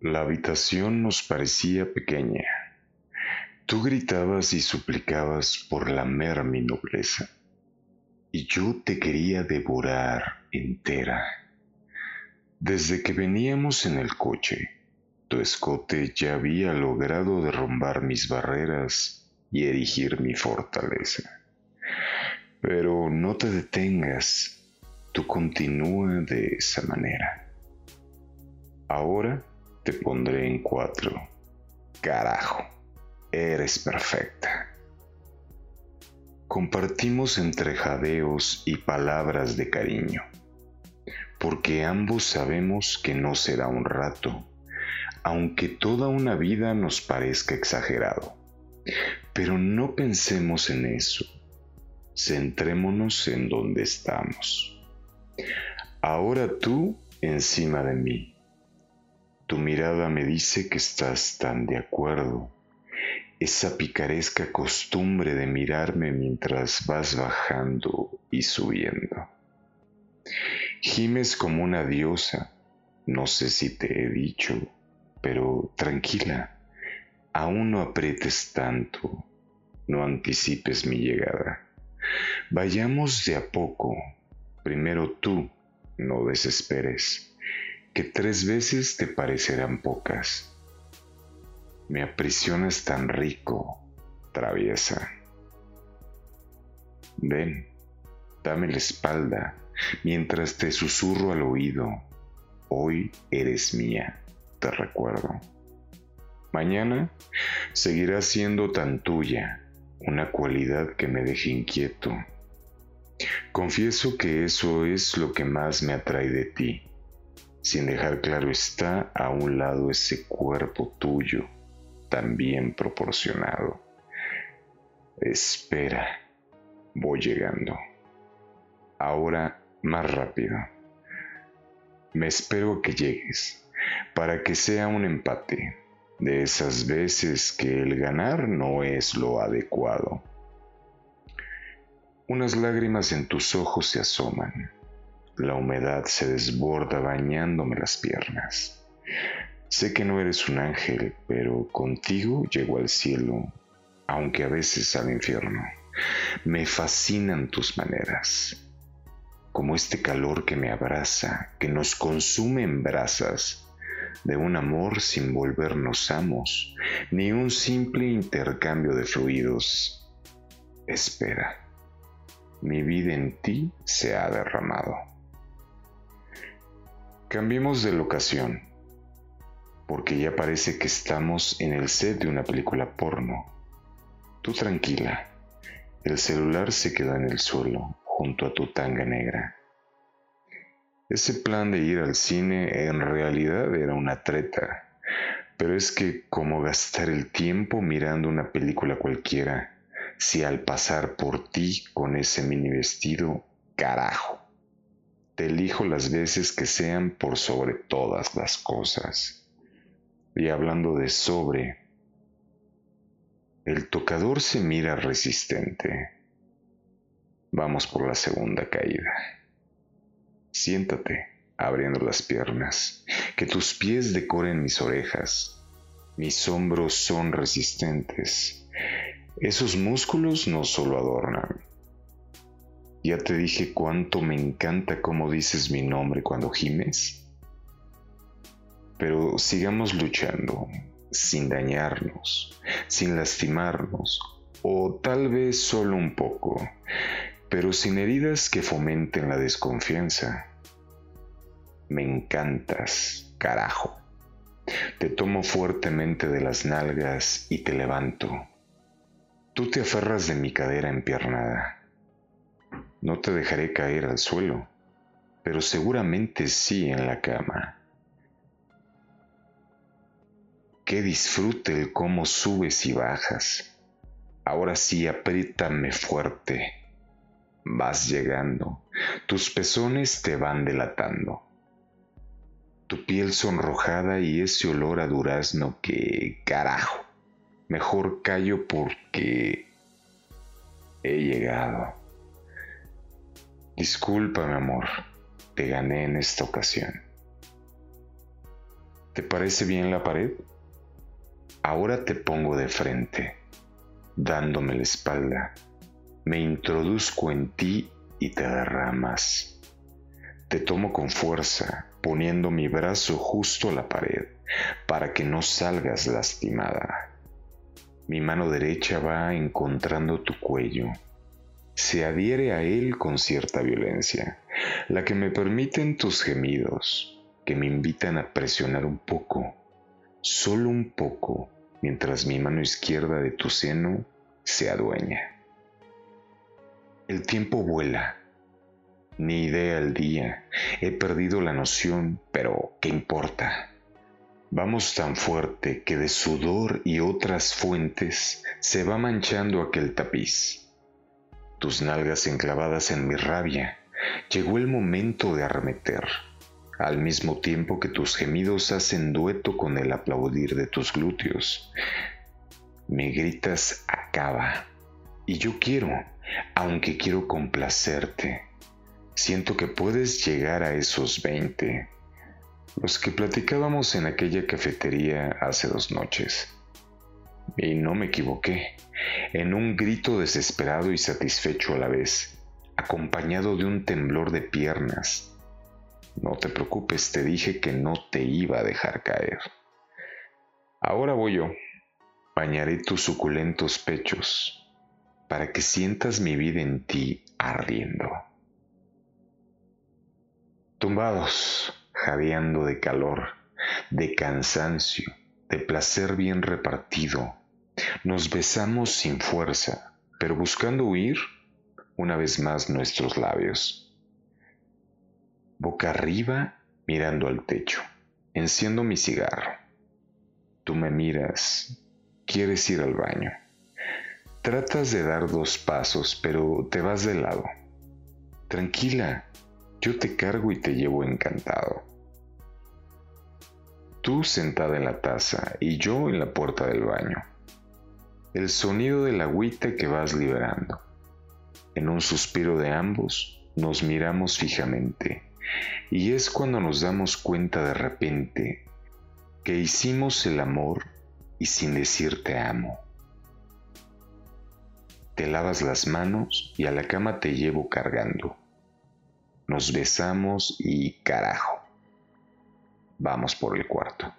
La habitación nos parecía pequeña. Tú gritabas y suplicabas por lamer mi nobleza, y yo te quería devorar entera. Desde que veníamos en el coche, tu escote ya había logrado derrumbar mis barreras y erigir mi fortaleza. Pero no te detengas, tú continúa de esa manera. Ahora te pondré en cuatro. Carajo, eres perfecta. Compartimos entre jadeos y palabras de cariño, porque ambos sabemos que no será un rato, aunque toda una vida nos parezca exagerado. Pero no pensemos en eso, centrémonos en donde estamos. Ahora tú encima de mí tu mirada me dice que estás tan de acuerdo. Esa picaresca costumbre de mirarme mientras vas bajando y subiendo. Gimes como una diosa, no sé si te he dicho, pero tranquila, aún no aprietes tanto, no anticipes mi llegada. Vayamos de a poco, primero tú, no desesperes que tres veces te parecerán pocas. Me aprisionas tan rico, traviesa. Ven, dame la espalda mientras te susurro al oído. Hoy eres mía, te recuerdo. Mañana seguirá siendo tan tuya, una cualidad que me deje inquieto. Confieso que eso es lo que más me atrae de ti sin dejar claro está a un lado ese cuerpo tuyo, también proporcionado. Espera, voy llegando. Ahora más rápido. Me espero que llegues, para que sea un empate, de esas veces que el ganar no es lo adecuado. Unas lágrimas en tus ojos se asoman la humedad se desborda bañándome las piernas. Sé que no eres un ángel, pero contigo llego al cielo, aunque a veces al infierno. Me fascinan tus maneras, como este calor que me abraza, que nos consume en brasas, de un amor sin volvernos amos, ni un simple intercambio de fluidos. Espera, mi vida en ti se ha derramado. Cambiemos de locación, porque ya parece que estamos en el set de una película porno. Tú tranquila, el celular se quedó en el suelo, junto a tu tanga negra. Ese plan de ir al cine en realidad era una treta, pero es que como gastar el tiempo mirando una película cualquiera, si al pasar por ti con ese mini vestido, carajo te elijo las veces que sean por sobre todas las cosas. Y hablando de sobre, el tocador se mira resistente. Vamos por la segunda caída. Siéntate, abriendo las piernas, que tus pies decoren mis orejas. Mis hombros son resistentes. Esos músculos no solo adornan, ya te dije cuánto me encanta cómo dices mi nombre cuando gimes. Pero sigamos luchando, sin dañarnos, sin lastimarnos, o tal vez solo un poco, pero sin heridas que fomenten la desconfianza. Me encantas, carajo. Te tomo fuertemente de las nalgas y te levanto. Tú te aferras de mi cadera empiernada no te dejaré caer al suelo, pero seguramente sí en la cama. Que disfrute el cómo subes y bajas. Ahora sí apriétame fuerte. Vas llegando, tus pezones te van delatando. Tu piel sonrojada y ese olor a durazno que, carajo, mejor callo porque he llegado. Disculpa, mi amor, te gané en esta ocasión. ¿Te parece bien la pared? Ahora te pongo de frente, dándome la espalda. Me introduzco en ti y te derramas. Te tomo con fuerza, poniendo mi brazo justo a la pared, para que no salgas lastimada. Mi mano derecha va encontrando tu cuello. Se adhiere a él con cierta violencia, la que me permiten tus gemidos, que me invitan a presionar un poco, solo un poco, mientras mi mano izquierda de tu seno se adueña. El tiempo vuela. Ni idea el día. He perdido la noción, pero ¿qué importa? Vamos tan fuerte que de sudor y otras fuentes se va manchando aquel tapiz. Tus nalgas enclavadas en mi rabia. Llegó el momento de arremeter, al mismo tiempo que tus gemidos hacen dueto con el aplaudir de tus glúteos. Me gritas acaba, y yo quiero, aunque quiero complacerte. Siento que puedes llegar a esos veinte los que platicábamos en aquella cafetería hace dos noches. Y no me equivoqué, en un grito desesperado y satisfecho a la vez, acompañado de un temblor de piernas. No te preocupes, te dije que no te iba a dejar caer. Ahora voy yo. Bañaré tus suculentos pechos para que sientas mi vida en ti ardiendo. Tumbados, jadeando de calor, de cansancio, de placer bien repartido. Nos besamos sin fuerza, pero buscando huir una vez más nuestros labios. Boca arriba, mirando al techo. Enciendo mi cigarro. Tú me miras. Quieres ir al baño. Tratas de dar dos pasos, pero te vas de lado. Tranquila, yo te cargo y te llevo encantado tú sentada en la taza y yo en la puerta del baño. El sonido del agüita que vas liberando. En un suspiro de ambos nos miramos fijamente y es cuando nos damos cuenta de repente que hicimos el amor y sin decir te amo. Te lavas las manos y a la cama te llevo cargando. Nos besamos y carajo vamos por el cuarto.